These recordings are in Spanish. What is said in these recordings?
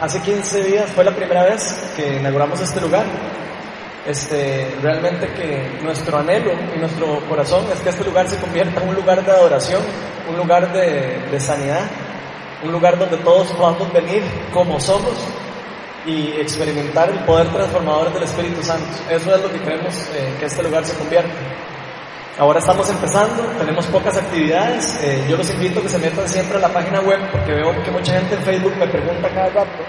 hace 15 días fue la primera vez que inauguramos este lugar. Este, realmente que nuestro anhelo y nuestro corazón es que este lugar se convierta en un lugar de adoración, un lugar de, sanidad, un lugar donde todos podamos venir como somos y experimentar el poder transformador del Espíritu Santo. Eso es lo que queremos eh, que este lugar se convierta. Ahora estamos empezando, tenemos pocas actividades. Eh, yo los invito a que se metan siempre a la página web porque veo que mucha gente en Facebook me pregunta cada rato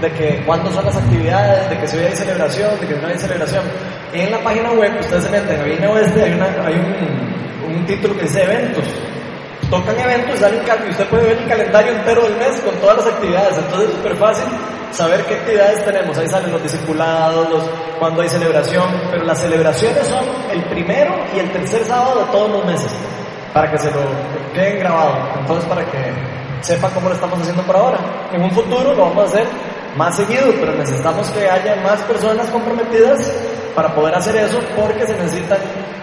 de que cuándo son las actividades, de que si hoy hay celebración, de que no hay celebración. En la página web ustedes se meten, a Vine Oeste hay, una, hay un título que dice eventos tocan eventos, salen y usted puede ver el calendario entero del mes con todas las actividades, entonces es súper fácil saber qué actividades tenemos, ahí salen los discipulados, los, cuando hay celebración, pero las celebraciones son el primero y el tercer sábado de todos los meses, para que se lo queden grabado, entonces para que sepan cómo lo estamos haciendo por ahora. En un futuro lo vamos a hacer más seguido, pero necesitamos que haya más personas comprometidas para poder hacer eso porque se necesitan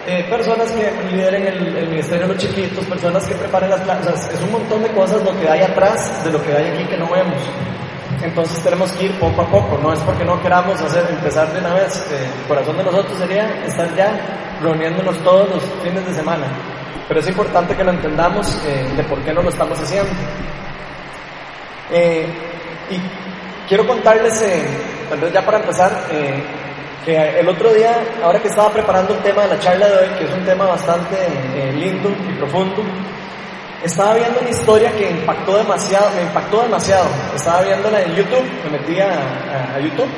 eh, personas que lideren el, ministerio de los chiquitos, personas que preparen las clases, es un montón de cosas lo que hay atrás de lo que hay aquí que no vemos. Entonces tenemos que ir poco a poco, no es porque no queramos hacer, empezar de una vez. Eh, el corazón de nosotros sería estar ya reuniéndonos todos los fines de semana. Pero es importante que lo entendamos eh, de por qué no lo estamos haciendo. y quiero contarles, tal ya para empezar, que el otro día, ahora que estaba preparando el tema de la charla de hoy, que es un tema bastante eh, lindo y profundo, estaba viendo una historia que impactó demasiado, me impactó demasiado. Estaba viéndola en YouTube, me metí a, YouTube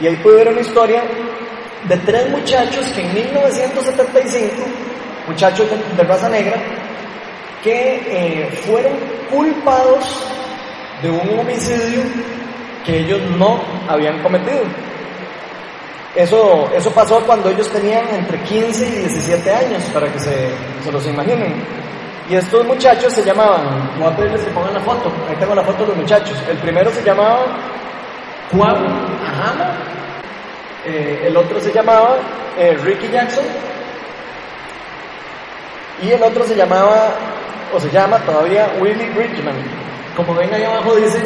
y ahí pude ver una historia de tres muchachos que en 1975, muchachos de, raza negra, que eh, fueron culpados de un homicidio que ellos no habían cometido. Eso, eso pasó cuando ellos tenían entre 15 y 17 años, para que se, se los imaginen. Y estos muchachos se llamaban, voy a pedirles que pongan la foto, ahí tengo la foto de los muchachos. El primero se llamaba Juan Ahama, eh, el otro se llamaba eh, Ricky Jackson, y el otro se llamaba, o se llama todavía Willie Bridgman. Como ven ahí abajo dice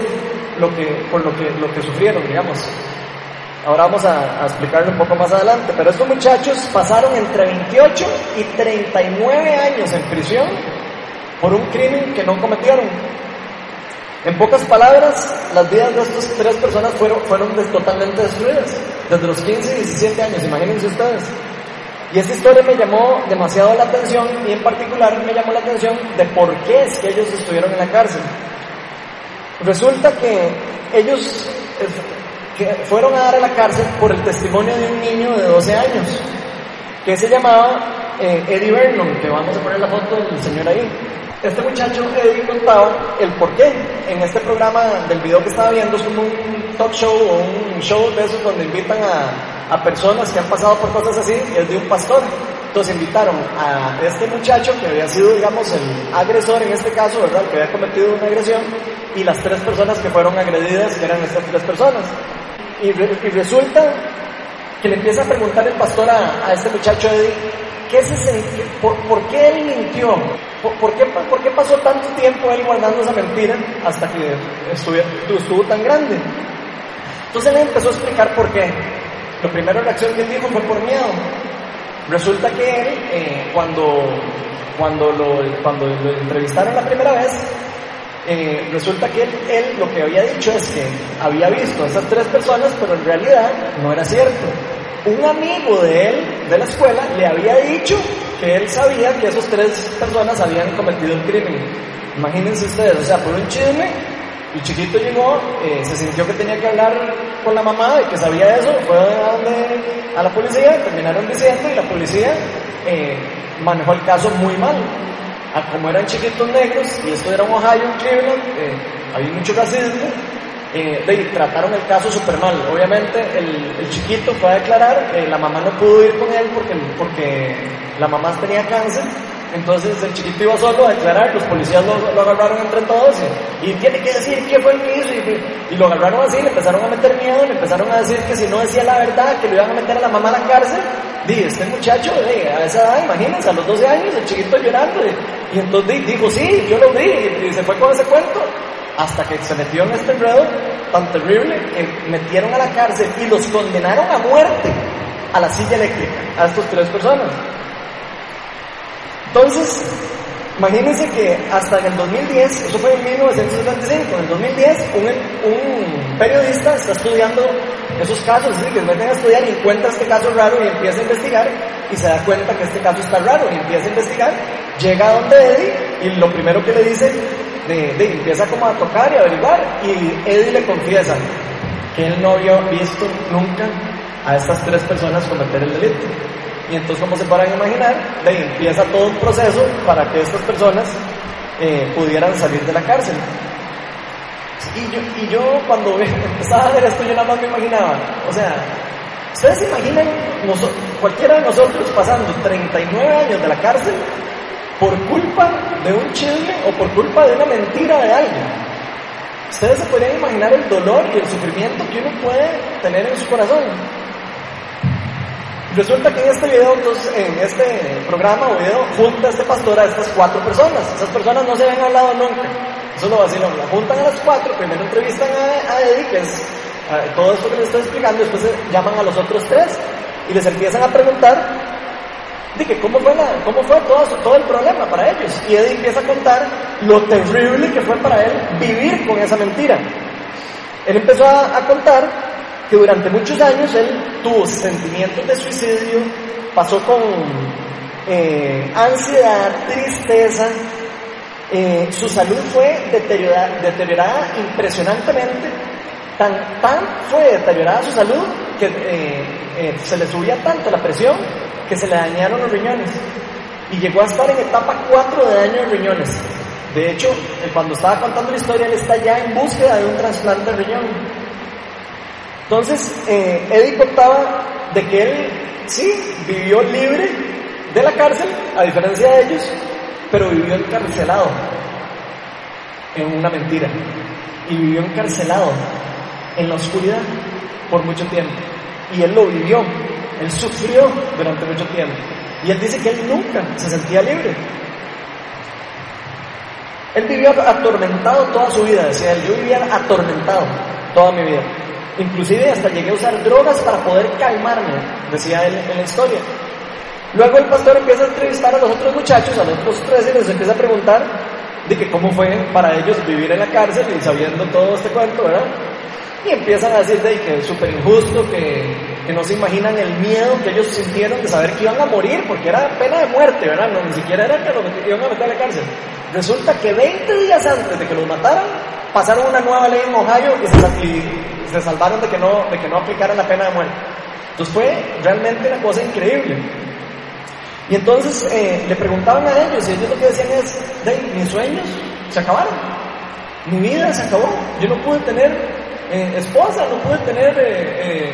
lo que, por lo que, lo que sufrieron, digamos. Ahora vamos a, explicarlo un poco más adelante, pero estos muchachos pasaron entre 28 y 39 años en prisión por un crimen que no cometieron. En pocas palabras, las vidas de estas tres personas fueron, fueron totalmente destruidas, desde los 15 y 17 años, imagínense ustedes. Y esta historia me llamó demasiado la atención y en particular me llamó la atención de por qué es que ellos estuvieron en la cárcel. Resulta que ellos que fueron a dar a la cárcel por el testimonio de un niño de 12 años, que se llamaba eh, Eddie Vernon, que vamos a poner la foto del señor ahí. Este muchacho Eddie contaba el por qué. En este programa del video que estaba viendo es como un talk show o un show de esos donde invitan a, a personas que han pasado por cosas así, es de un pastor. Entonces invitaron a este muchacho que había sido, digamos, el agresor en este caso, ¿verdad? Que había cometido una agresión, y las tres personas que fueron agredidas, eran estas tres personas. Y, resulta que le empieza a preguntar el pastor a, este muchacho Eddie, ¿qué se, por, por, qué él mintió? ¿Por, qué, ¿Por, qué, pasó tanto tiempo él guardando esa mentira hasta que estuvo, estuvo tan grande? Entonces él empezó a explicar por qué. La primera reacción que él dijo fue por miedo. Resulta que él, eh, cuando, cuando, lo, cuando lo entrevistaron la primera vez, eh, resulta que él, lo que había dicho es que había visto a esas tres personas, pero en realidad no era cierto. Un amigo de él, de la escuela, le había dicho que él sabía que esas tres personas habían cometido el crimen. Imagínense ustedes, o sea, por un chisme, el chiquito llegó, eh, se sintió que tenía que hablar con la mamá y que sabía eso, fue a, donde, a la policía, terminaron diciendo y la policía eh, manejó el caso muy mal. Como eran chiquitos negros, y esto era un Ohio, un Cleveland, había mucho racismo, eh, trataron el caso súper mal. Obviamente el, chiquito fue a declarar, eh, la mamá no pudo ir con él porque, porque la mamá tenía cáncer, entonces el chiquito iba solo a declarar, los policías lo, agarraron entre todos y, tiene que decir qué fue el que hizo. Y, lo agarraron así, le empezaron a meter miedo, le empezaron a decir que si no decía la verdad, que lo iban a meter a la mamá a la cárcel. Dije, este muchacho, a esa edad, imagínense, a los 12 años, el chiquito llorando. Y, entonces dijo, sí, yo lo vi, y, se fue con ese cuento. Hasta que se metió en este enredo tan terrible que metieron a la cárcel y los condenaron a muerte a la silla eléctrica, a estas tres personas. Entonces, imagínense que hasta en el 2010, eso fue en 1975, en el 2010 un, un periodista está estudiando esos casos, es que meten a estudiar y encuentra este caso raro y empieza a investigar y se da cuenta que este caso está raro y empieza a investigar, llega a donde Eddie y lo primero que le dice, de, empieza como a tocar y a averiguar y Eddie le confiesa que él no había visto nunca a estas tres personas cometer el delito. Y entonces, como se podrán imaginar, de empieza todo un proceso para que estas personas eh, pudieran salir de la cárcel. Y yo, y yo cuando empezaba a ver esto, yo nada más me imaginaba, o sea, ¿ustedes se imaginan cualquiera de nosotros pasando 39 años de la cárcel por culpa de un chisme o por culpa de una mentira de alguien? Ustedes se podrían imaginar el dolor y el sufrimiento que uno puede tener en su corazón. Resulta que en este video, entonces, en este programa o video, junta este pastor a estas cuatro personas. Esas personas no se habían hablado nunca. Eso lo vaciló. La juntan a las cuatro, primero entrevistan a, a Eddie, que es todo esto que les estoy explicando, después llaman a los otros tres y les empiezan a preguntar que cómo fue, la, cómo fue todo, todo el problema para ellos. Y Eddie empieza a contar lo terrible que fue para él vivir con esa mentira. Él empezó a, a contar que durante muchos años él tuvo sentimientos de suicidio, pasó con eh, ansiedad, tristeza, eh, su salud fue deteriorada, deteriorada, impresionantemente, tan, tan fue deteriorada su salud que eh, se le subía tanto la presión que se le dañaron los riñones y llegó a estar en etapa 4 de daño de riñones. De hecho, cuando estaba contando la historia, él está ya en búsqueda de un trasplante de riñón. Entonces, eh, Eddie contaba de que él sí vivió libre de la cárcel, a diferencia de ellos, pero vivió encarcelado en una mentira. Y vivió encarcelado en la oscuridad por mucho tiempo. Y él lo vivió, él sufrió durante mucho tiempo. Y él dice que él nunca se sentía libre. Él vivió atormentado toda su vida, decía él, yo vivía atormentado toda mi vida. Inclusive hasta llegué a usar drogas para poder calmarme, decía él en la historia. Luego el pastor empieza a entrevistar a los otros muchachos, a los otros tres, y les empieza a preguntar de que cómo fue para ellos vivir en la cárcel y sabiendo todo este cuento, ¿verdad? Y empiezan a decir de que es súper injusto, que, que, no se imaginan el miedo que ellos sintieron de saber que iban a morir, porque era pena de muerte, ¿verdad? No, ni siquiera era que los iban a meter a la cárcel. Resulta que 20 días antes de que los mataran, pasaron una nueva ley en Ohio y se, salvaron de que, no, de que no aplicaran la pena de muerte. Entonces fue realmente una cosa increíble. Y entonces eh, le preguntaban a ellos y ellos lo que decían es, de mis sueños se acabaron, mi vida se acabó, yo no pude tener eh, esposa, no pude tener, eh,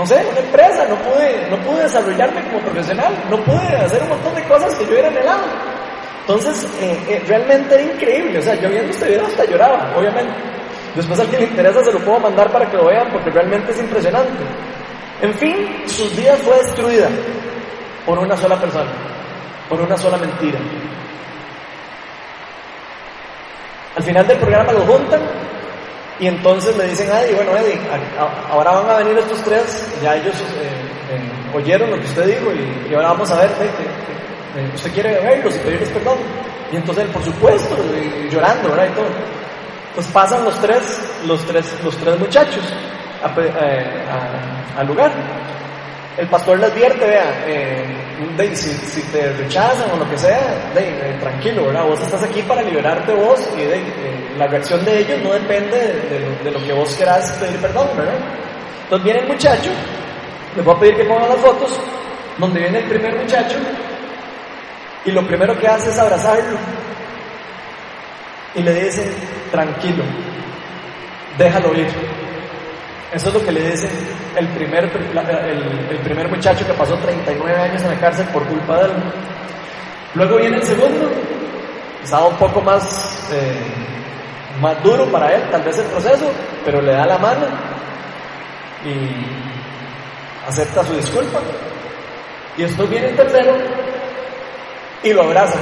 no sé, una empresa, no pude, no pude desarrollarme como profesional, no pude hacer un montón de cosas que yo hubiera anhelado. Entonces, realmente era increíble, o sea, yo viendo este video hasta lloraba, obviamente. Después al que le interesa se lo puedo mandar para que lo vean porque realmente es impresionante. En fin, sus vidas fue destruida por una sola persona, por una sola mentira. Al final del programa lo juntan y entonces le dicen Eddie, bueno Eddie, ahora van a venir estos tres, ya ellos eh, eh, oyeron lo que usted dijo y, ahora vamos a ver que, usted quiere verlos y pedirles perdón. Y entonces él, por supuesto, llorando, ¿verdad? Y todo. Pues pasan los tres, los tres, los tres muchachos eh, al lugar. El pastor le advierte, vea, eh, si, te rechazan o lo que sea, eh, tranquilo, ¿verdad? Vos estás aquí para liberarte vos y de, la reacción de ellos no depende de, lo, que vos querás pedir perdón, ¿verdad? Entonces viene el muchacho, le voy a pedir que pongan las fotos, donde viene el primer muchacho y lo primero que hace es abrazarlo y le dice, tranquilo, déjalo ir. Eso es lo que le dice el primer, el, primer muchacho que pasó 39 años en la cárcel por culpa de él. Luego viene el segundo, estaba un poco más, eh, más duro para él, tal vez el proceso, pero le da la mano y acepta su disculpa. Y después viene el tercero y lo abraza.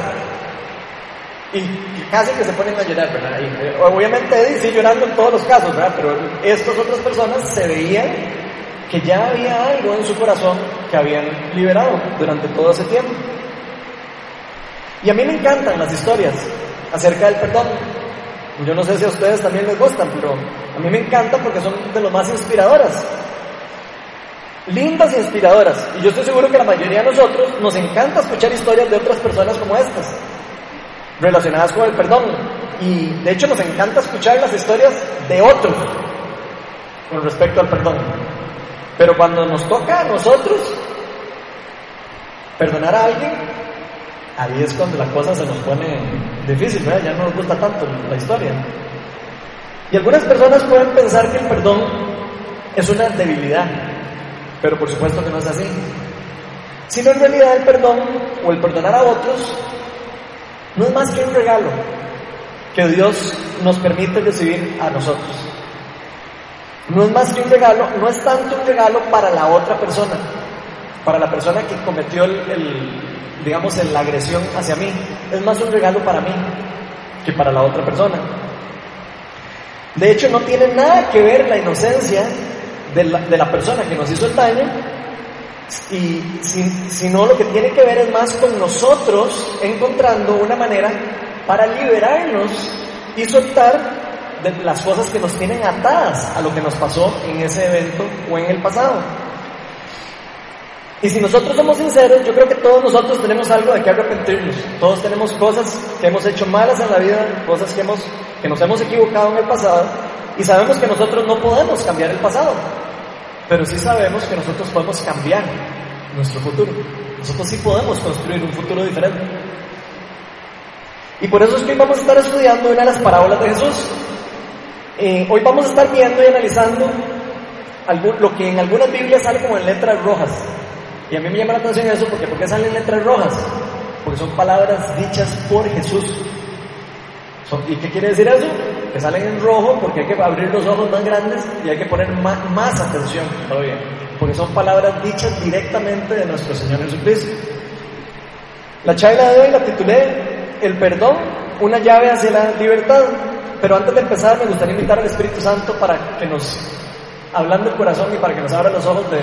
Y casi que se ponen a llorar, ¿verdad? Eh, obviamente Eddie sí llorando en todos los casos, ¿verdad? Pero estas otras personas se veían que ya había algo en su corazón que habían liberado durante todo ese tiempo. Y a mí me encantan las historias acerca del perdón. Yo no sé si a ustedes también les gustan, pero a mí me encantan porque son de lo más inspiradoras. Lindas e inspiradoras. Y yo estoy seguro que la mayoría de nosotros nos encanta escuchar historias de otras personas como estas relacionadas con el perdón. Y de hecho nos encanta escuchar las historias de otros con respecto al perdón. Pero cuando nos toca a nosotros perdonar a alguien, ahí es cuando la cosa se nos pone difícil, ya no nos gusta tanto la historia. Y algunas personas pueden pensar que el perdón es una debilidad, pero por supuesto que no es así. Sino en realidad el perdón o el perdonar a otros no es más que un regalo que Dios nos permite recibir a nosotros. No es más que un regalo, no es tanto un regalo para la otra persona, para la persona que cometió el, digamos, la agresión hacia mí. Es más un regalo para mí que para la otra persona. De hecho, no tiene nada que ver la inocencia de la, de la persona que nos hizo el daño y si, no, lo que tiene que ver es más con nosotros encontrando una manera para liberarnos y soltar las cosas que nos tienen atadas a lo que nos pasó en ese evento o en el pasado. Y si nosotros somos sinceros, yo creo que todos nosotros tenemos algo de que arrepentirnos. Todos tenemos cosas que hemos hecho malas en la vida, cosas que, hemos, que nos hemos equivocado en el pasado, y sabemos que nosotros no podemos cambiar el pasado. Pero sí sabemos que nosotros podemos cambiar nuestro futuro. Nosotros sí podemos construir un futuro diferente. Y por eso es que hoy vamos a estar estudiando una de las parábolas de Jesús. Eh, hoy vamos a estar viendo y analizando lo que en algunas Biblias sale como en letras rojas. Y a mí me llama la atención eso porque ¿por qué salen letras rojas? Porque son palabras dichas por Jesús. ¿Y qué quiere decir eso? Que salen en rojo porque hay que abrir los ojos más grandes y hay que poner más, atención todavía. Porque son palabras dichas directamente de nuestro Señor Jesucristo. La charla de hoy la titulé El perdón, una llave hacia la libertad. Pero antes de empezar me gustaría invitar al Espíritu Santo para que nos, hablando el corazón y para que nos abra los ojos de,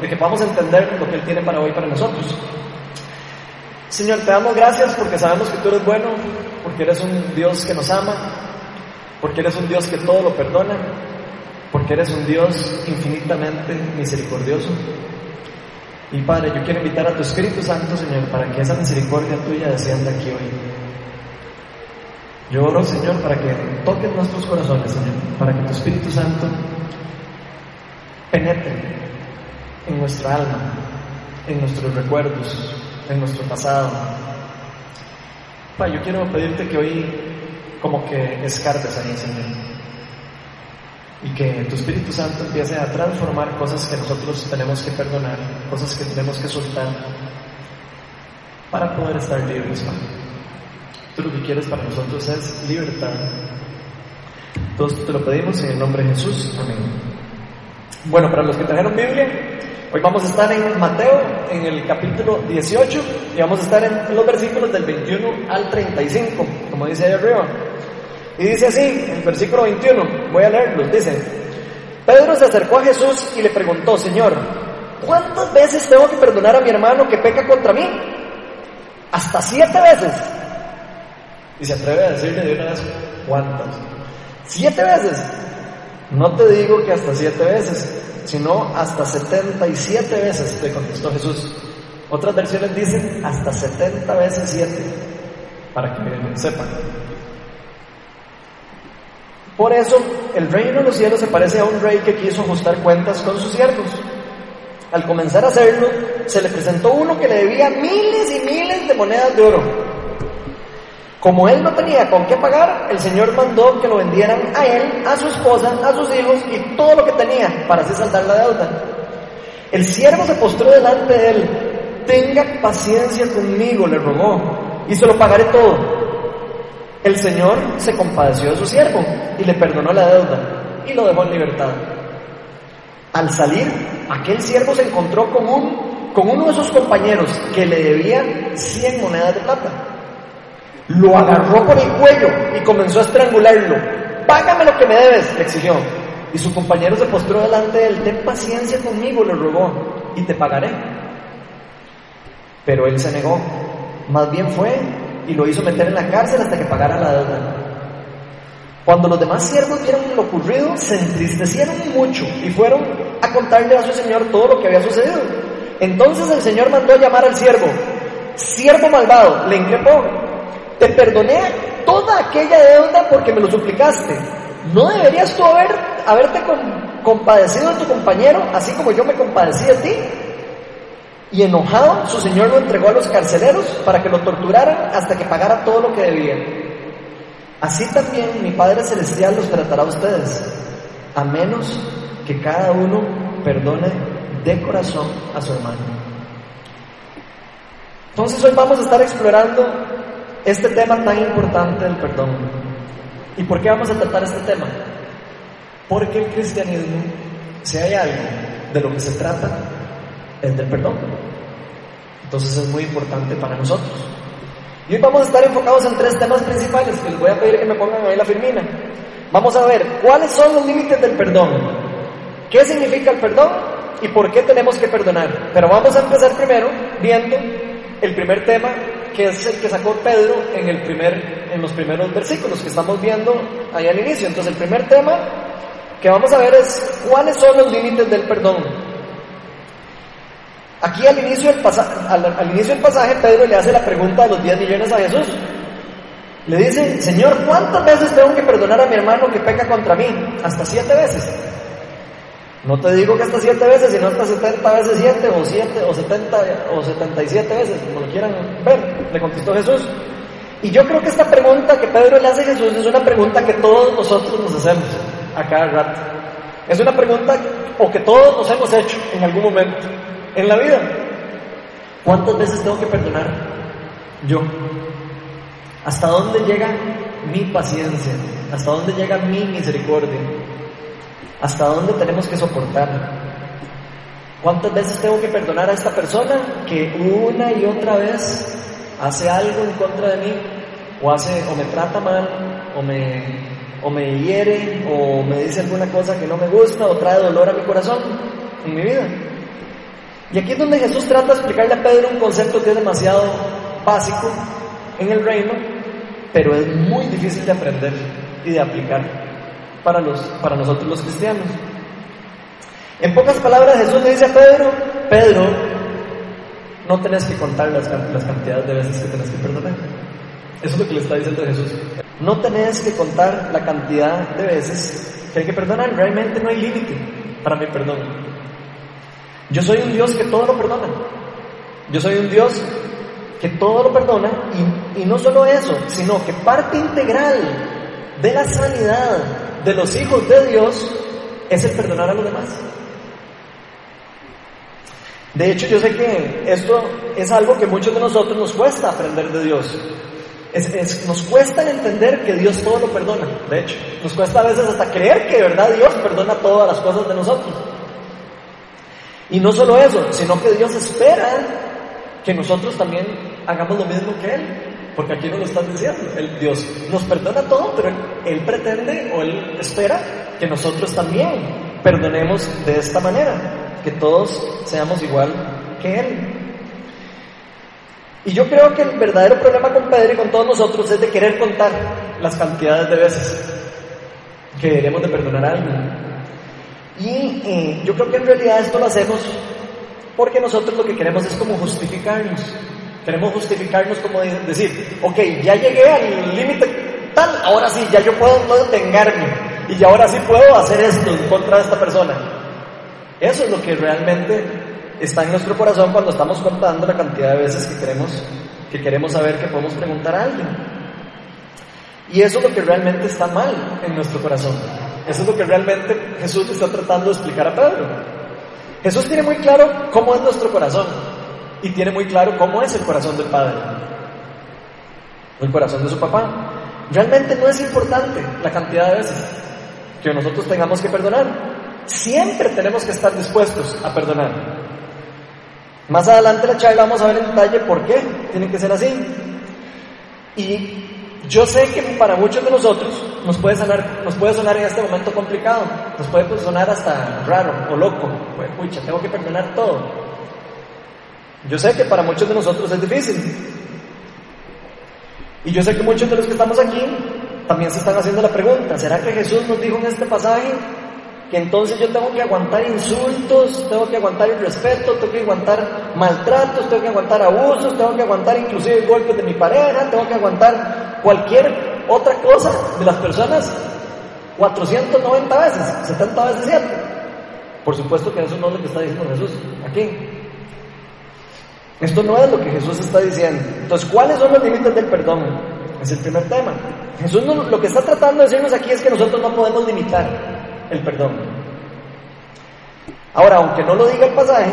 de que podamos entender lo que Él tiene para hoy para nosotros. Señor, te damos gracias porque sabemos que tú eres bueno, porque eres un Dios que nos ama, porque eres un Dios que todo lo perdona, porque eres un Dios infinitamente misericordioso. Y Padre, yo quiero invitar a tu Espíritu Santo, Señor, para que esa misericordia tuya descienda aquí hoy. Yo oro, Señor, para que toques nuestros corazones, Señor, para que tu Espíritu Santo penetre en nuestra alma, en nuestros recuerdos, en nuestro pasado. Pa, yo quiero pedirte que hoy como que escarbes ahí, Señor. Y que tu Espíritu Santo empiece a transformar cosas que nosotros tenemos que perdonar, cosas que tenemos que soltar para poder estar libres, Tú lo que quieres para nosotros es libertad. Entonces te lo pedimos en el nombre de Jesús. Amén. Bueno, para los que trajeron Biblia, Hoy vamos a estar en Mateo, en el capítulo 18, y vamos a estar en los versículos del 21 al 35, como dice ahí arriba. Y dice así, el versículo 21, voy a leerlos, dice, Pedro se acercó a Jesús y le preguntó, Señor, ¿cuántas veces tengo que perdonar a mi hermano que peca contra mí? Hasta siete veces. Y se atreve a decirle de una vez, ¿cuántas? Siete veces. No te digo que hasta siete veces, sino hasta 77 veces, le contestó Jesús. Otras versiones dicen hasta 70 veces 7, para que sepan. Por eso, el reino de los cielos se parece a un rey que quiso ajustar cuentas con sus siervos. Al comenzar a hacerlo, se le presentó uno que le debía miles y miles de monedas de oro. Como él no tenía con qué pagar, el Señor mandó que lo vendieran a él, a su esposa, a sus hijos y todo lo que tenía para así saldar la deuda. El siervo se postró delante de él. Tenga paciencia conmigo, le rogó, y se lo pagaré todo. El Señor se compadeció de su siervo y le perdonó la deuda y lo dejó en libertad. Al salir, aquel siervo se encontró con, un, con uno de sus compañeros que le debía 100 monedas de plata. Lo agarró por el cuello y comenzó a estrangularlo. Págame lo que me debes, le exigió. Y su compañero se postró delante de él. Ten paciencia conmigo, le rogó, y te pagaré. Pero él se negó. Más bien fue y lo hizo meter en la cárcel hasta que pagara la deuda. Cuando los demás siervos vieron lo ocurrido, se entristecieron mucho y fueron a contarle a su señor todo lo que había sucedido. Entonces el señor mandó llamar al siervo. Siervo malvado, le increpó, te perdoné toda aquella deuda porque me lo suplicaste. ¿No deberías tú haber, haberte compadecido de tu compañero, así como yo me compadecí de ti? Y enojado, su señor lo entregó a los carceleros para que lo torturaran hasta que pagara todo lo que debía. Así también mi Padre Celestial los tratará a ustedes, a menos que cada uno perdone de corazón a su hermano. Entonces hoy vamos a estar explorando este tema tan importante del perdón. ¿Y por qué vamos a tratar este tema? Porque el cristianismo, si hay algo de lo que se trata, es del perdón. Entonces es muy importante para nosotros. Y hoy vamos a estar enfocados en tres temas principales que les voy a pedir que me pongan ahí la firmina. Vamos a ver cuáles son los límites del perdón, qué significa el perdón y por qué tenemos que perdonar. Pero vamos a empezar primero viendo el primer tema que es el que sacó Pedro en, el primer, en los primeros versículos que estamos viendo ahí al inicio. Entonces el primer tema que vamos a ver es cuáles son los límites del perdón. Aquí al inicio, del pasaje, al, inicio del pasaje Pedro le hace la pregunta de los 10 millones a Jesús. Le dice, Señor, ¿cuántas veces tengo que perdonar a mi hermano que peca contra mí? Hasta siete veces. No te digo que hasta siete veces, sino hasta 70 veces siete, o siete, o 70, o 77 veces, como lo quieran ver, le contestó Jesús. Y yo creo que esta pregunta que Pedro le hace a Jesús es una pregunta que todos nosotros nos hacemos a cada rato. Es una pregunta o que todos nos hemos hecho en algún momento en la vida. ¿Cuántas veces tengo que perdonar yo? ¿Hasta dónde llega mi paciencia? ¿Hasta dónde llega mi misericordia? ¿Hasta dónde tenemos que soportar? ¿Cuántas veces tengo que perdonar a esta persona que una y otra vez hace algo en contra de mí? O hace, o me trata mal, o me, o me hiere, o me dice alguna cosa que no me gusta, o trae dolor a mi corazón en mi vida. Y aquí es donde Jesús trata de explicarle a Pedro un concepto que es demasiado básico en el reino, pero es muy difícil de aprender y de aplicar para, los, para nosotros los cristianos. En pocas palabras, Jesús le dice a Pedro, Pedro, no tenés que contar las, las cantidades de veces que tenés que perdonar. Eso es lo que le está diciendo Jesús. No tenés que contar la cantidad de veces que hay que perdonar. Realmente no hay límite para mi perdón. Yo soy un Dios que todo lo perdona. Yo soy un Dios que todo lo perdona y, y no solo eso, sino que parte integral de la sanidad de los hijos de Dios es el perdonar a los demás. De hecho, yo sé que esto es algo que muchos de nosotros nos cuesta aprender de Dios. nos cuesta entender que Dios todo lo perdona. De hecho, nos cuesta a veces hasta creer que de verdad Dios perdona todas las cosas de nosotros. Y no solo eso, sino que Dios espera que nosotros también hagamos lo mismo que Él. Porque aquí no lo están diciendo. El Dios nos perdona todo, pero él, pretende o Él espera que nosotros también perdonemos de esta manera. Que todos seamos igual que Él. Y yo creo que el verdadero problema con Pedro y con todos nosotros es de querer contar las cantidades de veces que deberíamos de perdonar a alguien. Y eh, yo creo que en realidad esto lo hacemos porque nosotros lo que queremos es como justificarnos. Queremos justificarnos como decir, ok, ya llegué al límite tal, ahora sí, ya yo puedo no detengarme y ahora sí puedo hacer esto en contra de esta persona. Eso es lo que realmente está en nuestro corazón cuando estamos contando la cantidad de veces que queremos, que queremos saber que podemos preguntar a alguien. Y eso es lo que realmente está mal en nuestro corazón. Eso es lo que realmente Jesús está tratando de explicar a Pedro. Jesús tiene muy claro cómo es nuestro corazón y tiene muy claro cómo es el corazón del padre, el corazón de su papá. Realmente no es importante la cantidad de veces que nosotros tengamos que perdonar. Siempre tenemos que estar dispuestos a perdonar. Más adelante la charla vamos a ver en detalle por qué tiene que ser así. Y yo sé que para muchos de nosotros nos puede sonar, nos puede sonar en este momento complicado, nos puede sonar hasta raro o loco. Pues, pucha, tengo que perdonar todo. Yo sé que para muchos de nosotros es difícil. Y yo sé que muchos de los que estamos aquí también se están haciendo la pregunta, ¿será que Jesús nos dijo en este pasaje que entonces yo tengo que aguantar insultos, tengo que aguantar irrespeto, tengo que aguantar maltratos, tengo que aguantar abusos, tengo que aguantar inclusive golpes de mi pareja, tengo que aguantar cualquier otra cosa de las personas 490 veces, 70 veces 7. Por supuesto que eso no es lo que está diciendo Jesús aquí. Esto no es lo que Jesús está diciendo. Entonces, ¿cuáles son los límites del perdón? Es el primer tema. Jesús lo que está tratando de decirnos aquí es que nosotros no podemos limitar el perdón. Ahora, aunque no lo diga el pasaje,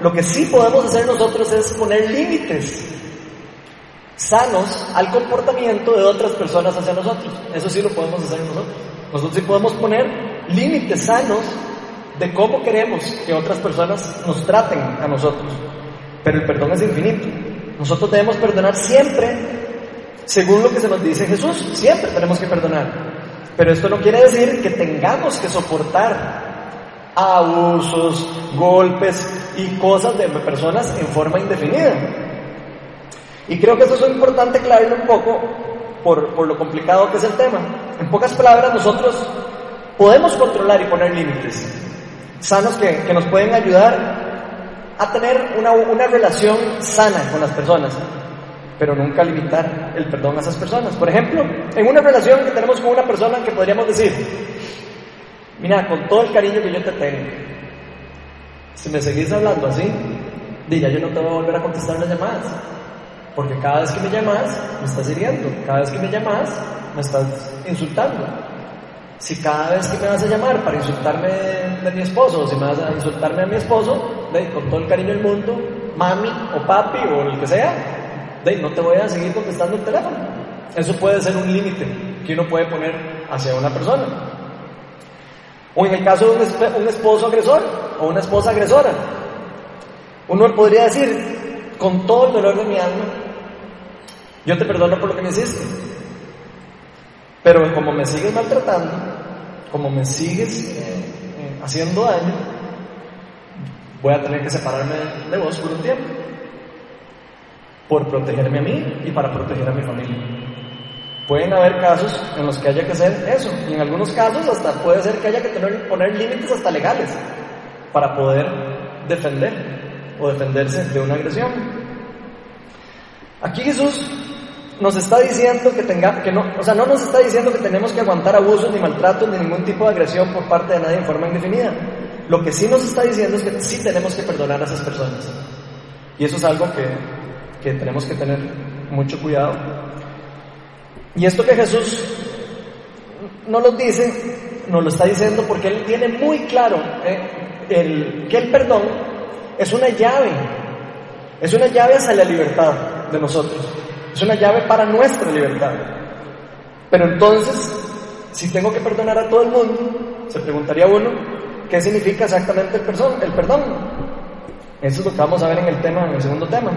lo que sí podemos hacer nosotros es poner límites sanos al comportamiento de otras personas hacia nosotros. Eso sí lo podemos hacer nosotros. Nosotros sí podemos poner límites sanos de cómo queremos que otras personas nos traten a nosotros. Pero el perdón es infinito. Nosotros debemos perdonar siempre según lo que se nos dice Jesús. Siempre tenemos que perdonar. Pero esto no quiere decir que tengamos que soportar abusos, golpes y cosas de personas en forma indefinida. Y creo que eso es importante aclararlo un poco por, por, lo complicado que es el tema. En pocas palabras, nosotros podemos controlar y poner límites sanos que, que nos pueden ayudar a tener una, una relación sana con las personas pero nunca limitar el perdón a esas personas. Por ejemplo, en una relación que tenemos con una persona que podríamos decir, mira, con todo el cariño que yo te tengo, si me seguís hablando así, diga, yo no te voy a volver a contestar las llamadas, porque cada vez que me llamas, me estás hiriendo, cada vez que me llamas, me estás insultando. Si cada vez que me vas a llamar para insultarme de mi esposo, o si me vas a insultarme a mi esposo, con todo el cariño del mundo, mami o papi o el que sea, no te voy a seguir contestando el teléfono. Eso puede ser un límite que uno puede poner hacia una persona. O en el caso de un, esposo agresor o una esposa agresora, uno podría decir, con todo el dolor de mi alma, yo te perdono por lo que me hiciste. Pero como me sigues maltratando, como me sigues eh, eh, haciendo daño, voy a tener que separarme de vos por un tiempo por protegerme a mí y para proteger a mi familia. Pueden haber casos en los que haya que hacer eso, y en algunos casos hasta puede ser que haya que tener, poner límites hasta legales para poder defender o defenderse de una agresión. Aquí Jesús nos está diciendo que tenga, que no, o sea, no nos está diciendo que tenemos que aguantar abusos ni maltratos ni ningún tipo de agresión por parte de nadie en forma indefinida. Lo que sí nos está diciendo es que sí tenemos que perdonar a esas personas. Y eso es algo que que tenemos que tener mucho cuidado. Y esto que Jesús no nos dice, nos lo está diciendo porque Él tiene muy claro eh, que el perdón es una llave, es una llave hacia la libertad de nosotros, es una llave para nuestra libertad. Pero entonces, si tengo que perdonar a todo el mundo, se preguntaría uno, ¿qué significa exactamente el perdón? Eso es lo que vamos a ver en el tema, en el segundo tema.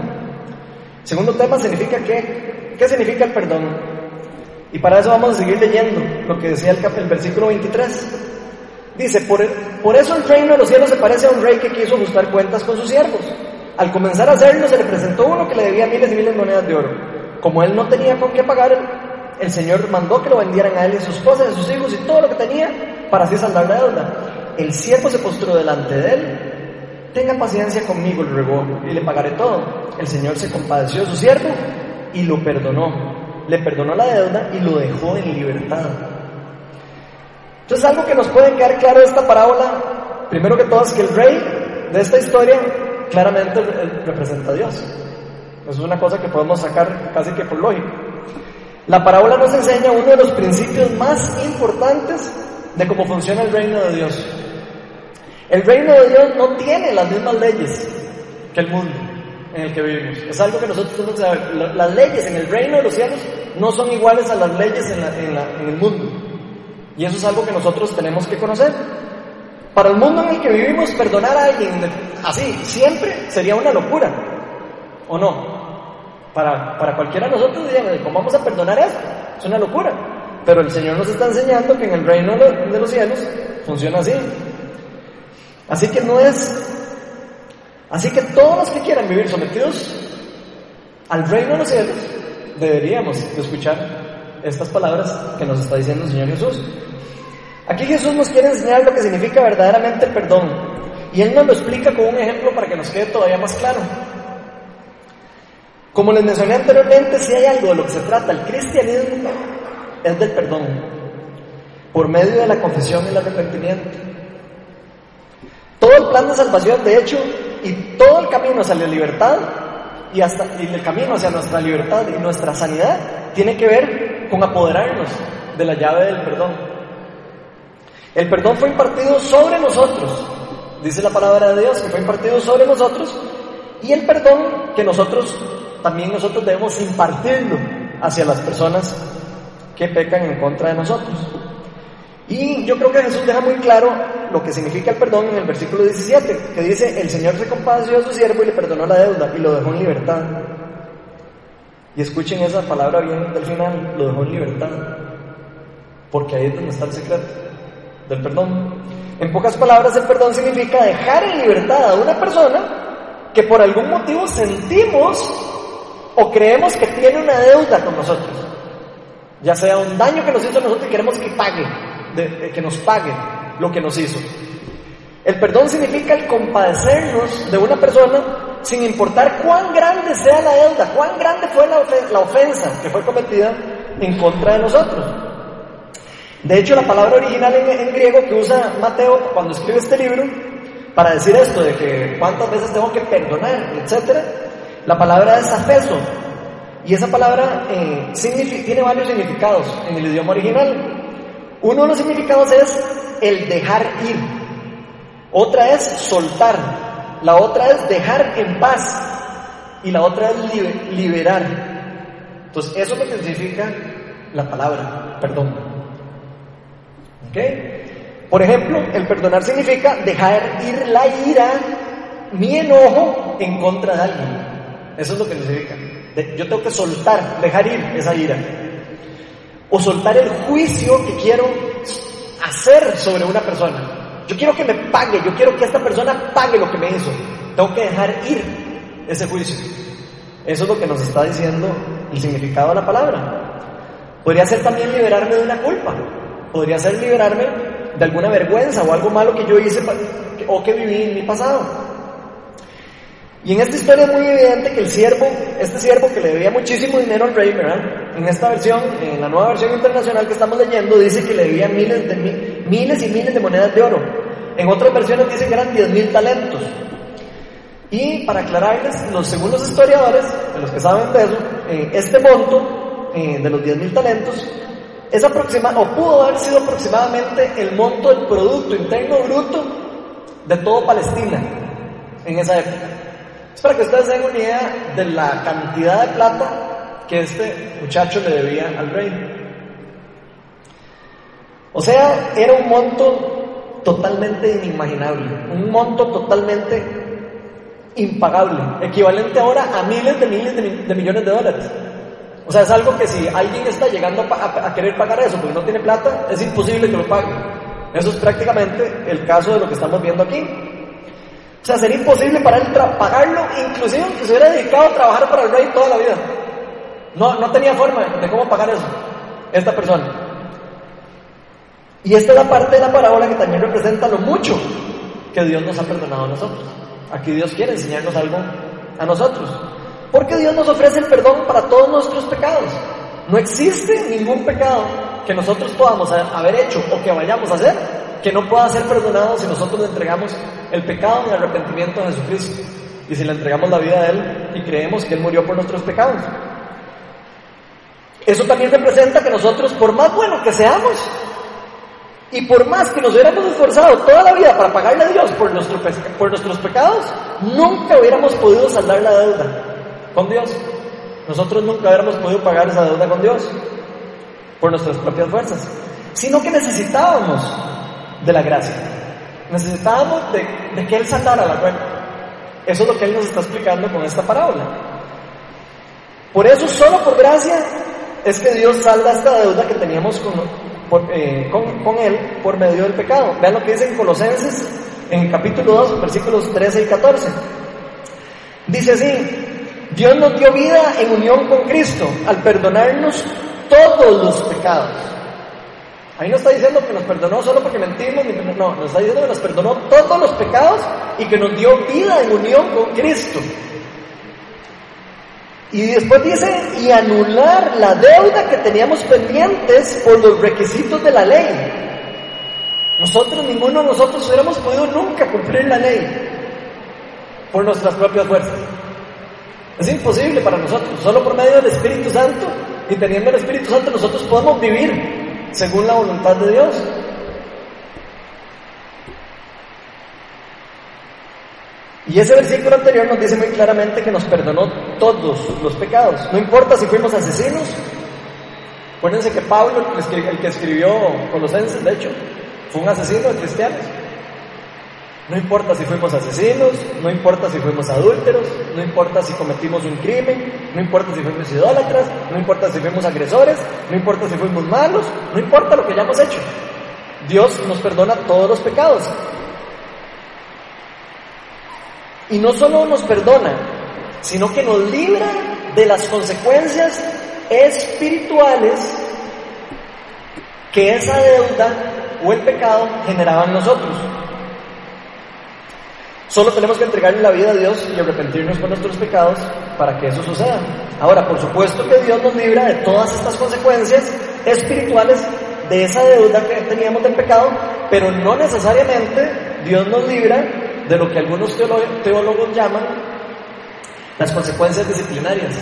Segundo tema significa qué. ¿Qué significa el perdón? Y para eso vamos a seguir leyendo lo que decía el, el versículo 23. Dice, por eso el reino de los cielos se parece a un rey que quiso ajustar cuentas con sus siervos. Al comenzar a hacerlo, se le presentó uno que le debía miles y miles de monedas de oro. Como él no tenía con qué pagar, el Señor mandó que lo vendieran a él y a a sus hijos y todo lo que tenía para así saldar la deuda. El siervo se postró delante de él Tenga paciencia conmigo, le rogó, y le pagaré todo. El Señor se compadeció de su siervo y lo perdonó. Le perdonó la deuda y lo dejó en libertad. Entonces algo que nos puede quedar claro de esta parábola, primero que todo es que el rey de esta historia claramente representa a Dios. Eso es una cosa que podemos sacar casi que por lógico. La parábola nos enseña uno de los principios más importantes de cómo funciona el reino de Dios. El reino de Dios no tiene las mismas leyes que el mundo en el que vivimos. Es algo que nosotros tenemos que saber. Las leyes en el reino de los cielos no son iguales a las leyes en, el mundo. Y eso es algo que nosotros tenemos que conocer. Para el mundo en el que vivimos, perdonar a alguien así, siempre sería una locura. ¿O no? Para, para cualquiera de nosotros ¿cómo vamos a perdonar eso? Es una locura. Pero el Señor nos está enseñando que en el reino de los cielos funciona así. Así que no es... Así que todos los que quieran vivir sometidos al reino de los cielos, deberíamos escuchar estas palabras que nos está diciendo el Señor Jesús. Aquí Jesús nos quiere enseñar lo que significa verdaderamente el perdón. Y Él nos lo explica con un ejemplo para que nos quede todavía más claro. Como les mencioné anteriormente, si hay algo de lo que se trata el cristianismo, es del perdón, por medio de la confesión y el arrepentimiento. Todo el plan de salvación, de hecho, y todo el camino hacia la libertad y, hasta, y el camino hacia nuestra libertad y nuestra sanidad tiene que ver con apoderarnos de la llave del perdón. El perdón fue impartido sobre nosotros, dice la palabra de Dios, que fue impartido sobre nosotros, y el perdón que nosotros, también nosotros debemos impartirlo hacia las personas que pecan en contra de nosotros. Y yo creo que Jesús deja muy claro lo que significa el perdón en el versículo 17, que dice, el Señor se compadeció a su siervo y le perdonó la deuda y lo dejó en libertad. Y escuchen esa palabra bien del final, lo dejó en libertad, porque ahí es donde está el secreto del perdón. En pocas palabras, el perdón significa dejar en libertad a una persona que por algún motivo sentimos o creemos que tiene una deuda con nosotros. Ya sea un daño que nos hizo a nosotros y queremos que pague, que nos pague lo que nos hizo. El perdón significa el compadecernos de una persona sin importar cuán grande sea la deuda, cuán grande fue la ofensa que fue cometida en contra de nosotros. De hecho, la palabra original en, griego que usa Mateo cuando escribe este libro, para decir esto de que cuántas veces tengo que perdonar, etc., la palabra es afeso. Y esa palabra eh, tiene varios significados en el idioma original. Uno de los significados es el dejar ir. Otra es soltar. La otra es dejar en paz. Y la otra es liberar. Entonces, eso es lo que significa la palabra perdón. ¿Ok? Por ejemplo, el perdonar significa dejar ir la ira, mi enojo en contra de alguien. Eso es lo que significa. Yo tengo que soltar, dejar ir esa ira o soltar el juicio que quiero hacer sobre una persona. Yo quiero que me pague, yo quiero que esta persona pague lo que me hizo. Tengo que dejar ir ese juicio. Eso es lo que nos está diciendo el significado de la palabra. Podría ser también liberarme de una culpa. Podría ser liberarme de alguna vergüenza o algo malo que yo hice o que viví en mi pasado. Y en esta historia es muy evidente que el siervo, este siervo que le debía muchísimo dinero al rey. En esta versión, en la nueva versión internacional que estamos leyendo, dice que le debía miles, y miles de monedas de oro. En otras versiones dice que eran 10 mil talentos. Y para aclararles, los, según los historiadores, de los que saben de eso, eh, este monto eh, de los 10 mil talentos es aproximado, o pudo haber sido aproximadamente el monto del Producto Interno Bruto de todo Palestina en esa época. Es para que ustedes den una idea de la cantidad de plata que este muchacho le debía al rey. O sea, era un monto totalmente inimaginable, un monto totalmente impagable, equivalente ahora a miles de miles de, millones de dólares. O sea, es algo que si alguien está llegando a, querer pagar eso porque no tiene plata, es imposible que lo pague. Eso es prácticamente el caso de lo que estamos viendo aquí. O sea, sería imposible para él pagarlo, inclusive aunque se hubiera dedicado a trabajar para el rey toda la vida. No, no tenía forma de cómo pagar eso, esta persona. Y esta es la parte de la parábola que también representa lo mucho que Dios nos ha perdonado a nosotros. Aquí Dios quiere enseñarnos algo a nosotros. Porque Dios nos ofrece el perdón para todos nuestros pecados. No existe ningún pecado que nosotros podamos haber hecho o que vayamos a hacer que no pueda ser perdonado si nosotros le entregamos el pecado y el arrepentimiento a Jesucristo. Y si le entregamos la vida a Él y creemos que Él murió por nuestros pecados. Eso también representa que nosotros, por más buenos que seamos, y por más que nos hubiéramos esforzado toda la vida para pagarle a Dios por, por nuestros pecados, nunca hubiéramos podido saldar la deuda con Dios. Nosotros nunca hubiéramos podido pagar esa deuda con Dios por nuestras propias fuerzas, sino que necesitábamos de la gracia. Necesitábamos de, que Él saldara la cuenta. Eso es lo que Él nos está explicando con esta parábola. Por eso, solo por gracia, es que Dios salva esta deuda que teníamos con, eh, con, Él por medio del pecado. Vean lo que dice en Colosenses, en el capítulo 2, versículos 13 y 14. Dice así, Dios nos dio vida en unión con Cristo al perdonarnos todos los pecados. Ahí no está diciendo que nos perdonó solo porque mentimos, no, nos está diciendo que nos perdonó todos los pecados y que nos dio vida en unión con Cristo. Y después dice, y anular la deuda que teníamos pendientes por los requisitos de la ley. Nosotros, ninguno de nosotros hubiéramos podido nunca cumplir la ley por nuestras propias fuerzas. Es imposible para nosotros, solo por medio del Espíritu Santo y teniendo el Espíritu Santo nosotros podemos vivir según la voluntad de Dios. Y ese versículo anterior nos dice muy claramente que nos perdonó todos los pecados. No importa si fuimos asesinos. Acuérdense que Pablo, el que escribió Colosenses, de hecho, fue un asesino de cristianos. No importa si fuimos asesinos, no importa si fuimos adúlteros, no importa si cometimos un crimen, no importa si fuimos idólatras, no importa si fuimos agresores, no importa si fuimos malos, no importa lo que hayamos hecho. Dios nos perdona todos los pecados. Y no solo nos perdona, sino que nos libra de las consecuencias espirituales que esa deuda o el pecado generaba en nosotros. Solo tenemos que entregarle la vida a Dios y arrepentirnos por nuestros pecados para que eso suceda. Ahora, por supuesto que Dios nos libra de todas estas consecuencias espirituales de esa deuda que teníamos del pecado, pero no necesariamente Dios nos libra de lo que algunos teólogos llaman las consecuencias disciplinarias.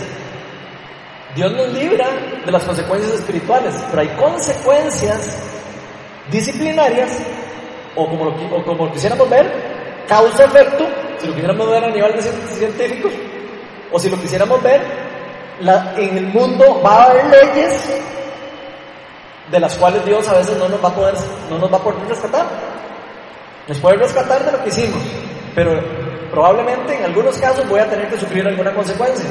Dios nos libra de las consecuencias espirituales, pero hay consecuencias disciplinarias, o como lo, como quisiéramos ver, causa-efecto, si lo quisiéramos ver a nivel de científicos, o si lo quisiéramos ver, en el mundo va a haber leyes de las cuales Dios a veces no nos va a poder, no nos va a poder rescatar. Nos puede rescatar de lo que hicimos, pero probablemente en algunos casos voy a tener que sufrir alguna consecuencia.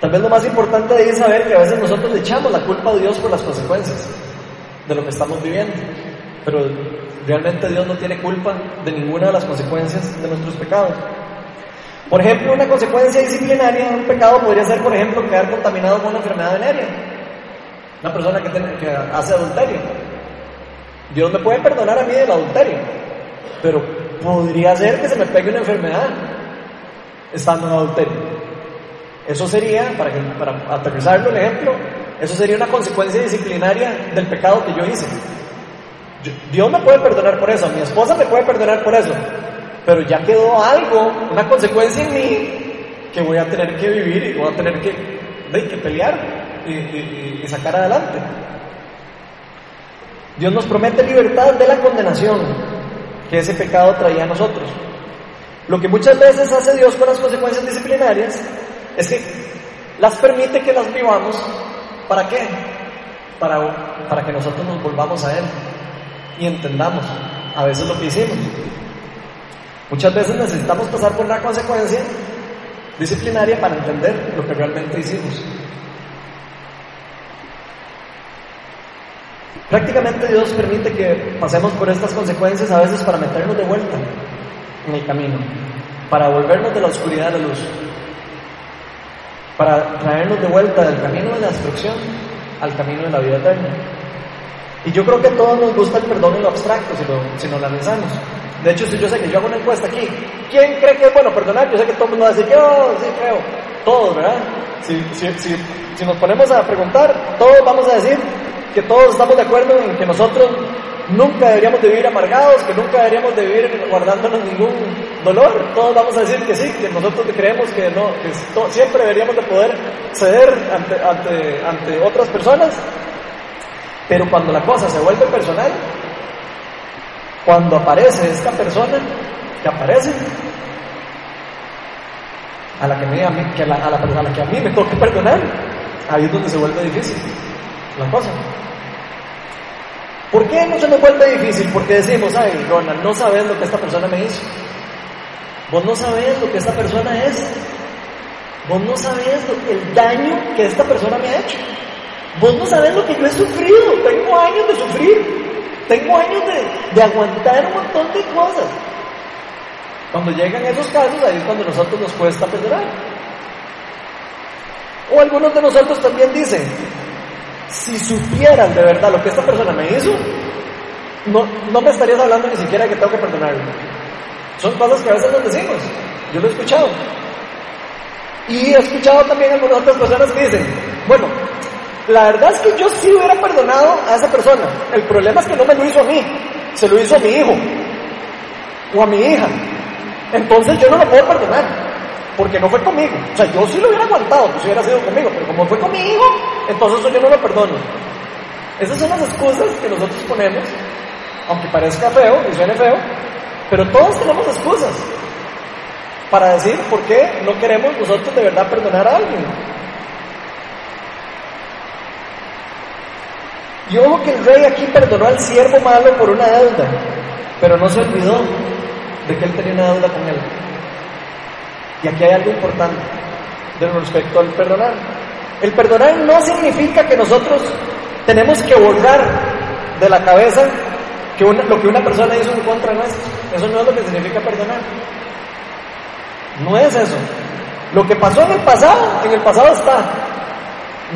Tal vez lo más importante ahí es saber que a veces nosotros le echamos la culpa a Dios por las consecuencias de lo que estamos viviendo, pero realmente Dios no tiene culpa de ninguna de las consecuencias de nuestros pecados. Por ejemplo, una consecuencia disciplinaria de un pecado podría ser, por ejemplo, quedar contaminado con una enfermedad venérea. Una persona que, que hace adulterio. Dios me puede perdonar a mí del adulterio, pero podría ser que se me pegue una enfermedad estando en adulterio. Eso sería, para, para aterrizarlo el ejemplo, eso sería una consecuencia disciplinaria del pecado que yo hice. Dios me puede perdonar por eso, mi esposa me puede perdonar por eso, pero ya quedó algo, una consecuencia en mí que voy a tener que vivir y voy a tener que, que pelear y sacar adelante. Dios nos promete libertad de la condenación que ese pecado traía a nosotros. Lo que muchas veces hace Dios con las consecuencias disciplinarias es que las permite que las vivamos. ¿Para qué? Para, para que nosotros nos volvamos a Él y entendamos a veces lo que hicimos. Muchas veces necesitamos pasar por una consecuencia disciplinaria para entender lo que realmente hicimos. Prácticamente Dios permite que pasemos por estas consecuencias a veces para meternos de vuelta en el camino, para volvernos de la oscuridad a la luz, para traernos de vuelta del camino de la destrucción al camino de la vida eterna. Y yo creo que a todos nos gusta el perdón en lo abstracto si, lo, si nos lo analizamos. De hecho, si yo sé que yo hago una encuesta aquí, ¿quién cree que es bueno perdonar? Yo sé que todo el mundo va a decir, yo sí creo. Todos, ¿verdad? Si, si, si, si nos ponemos a preguntar, todos vamos a decir que todos estamos de acuerdo en que nosotros nunca deberíamos de vivir amargados, que nunca deberíamos de vivir guardándonos ningún dolor. Todos vamos a decir que sí, que nosotros creemos que no, que siempre deberíamos de poder ceder ante, ante, ante otras personas. Pero cuando la cosa se vuelve personal, cuando aparece esta persona que aparece, a la que, a, mí, que a, la, a que a mí me toca perdonar, ahí es donde se vuelve difícil la cosa. ¿Por qué no se nos vuelve difícil? Porque decimos, ay, Ronald, no sabes lo que esta persona me hizo. Vos no sabés lo que esta persona es. Vos no sabés el daño que esta persona me ha hecho. Vos no sabés lo que yo he sufrido. Tengo años de sufrir. Tengo años de, de aguantar un montón de cosas. Cuando llegan esos casos, ahí es cuando a nosotros nos cuesta perdonar. O algunos de nosotros también dicen, si supieran de verdad lo que esta persona me hizo, no, no me estarías hablando ni siquiera de que tengo que perdonarlo. Son cosas que a veces nos decimos. Yo lo he escuchado. Y he escuchado también algunas otras personas que dicen, bueno, la verdad es que yo sí hubiera perdonado a esa persona. El problema es que no me lo hizo a mí, se lo hizo a mi hijo o a mi hija. Entonces yo no lo puedo perdonar, porque no fue conmigo. O sea, yo sí lo hubiera aguantado, pues hubiera sido conmigo, pero como fue con mi hijo, entonces yo no lo perdono. Esas son las excusas que nosotros ponemos, aunque parezca feo y suene feo, pero todos tenemos excusas para decir por qué no queremos nosotros de verdad perdonar a alguien. Y ojo que el rey aquí perdonó al siervo malo por una deuda, pero no se olvidó de que él tenía una deuda con él. Y aquí hay algo importante respecto al perdonar. El perdonar no significa que nosotros tenemos que borrar de la cabeza que lo que una persona hizo en contra nuestra. Eso no es lo que significa perdonar. No es eso. Lo que pasó en el pasado, en el pasado está.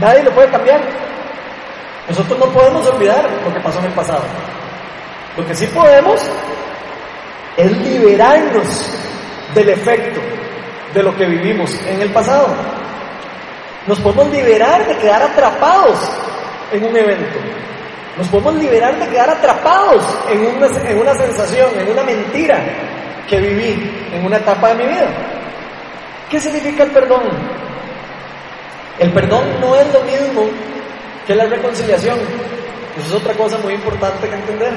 Nadie lo puede cambiar. Nosotros no podemos olvidar lo que pasó en el pasado. Lo que sí podemos es liberarnos del efecto de lo que vivimos en el pasado. Nos podemos liberar de quedar atrapados en un evento. Nos podemos liberar de quedar atrapados en una, en una sensación, en una mentira que viví en una etapa de mi vida. ¿Qué significa el perdón? El perdón no es lo mismo que la reconciliación. Eso es otra cosa muy importante que entender.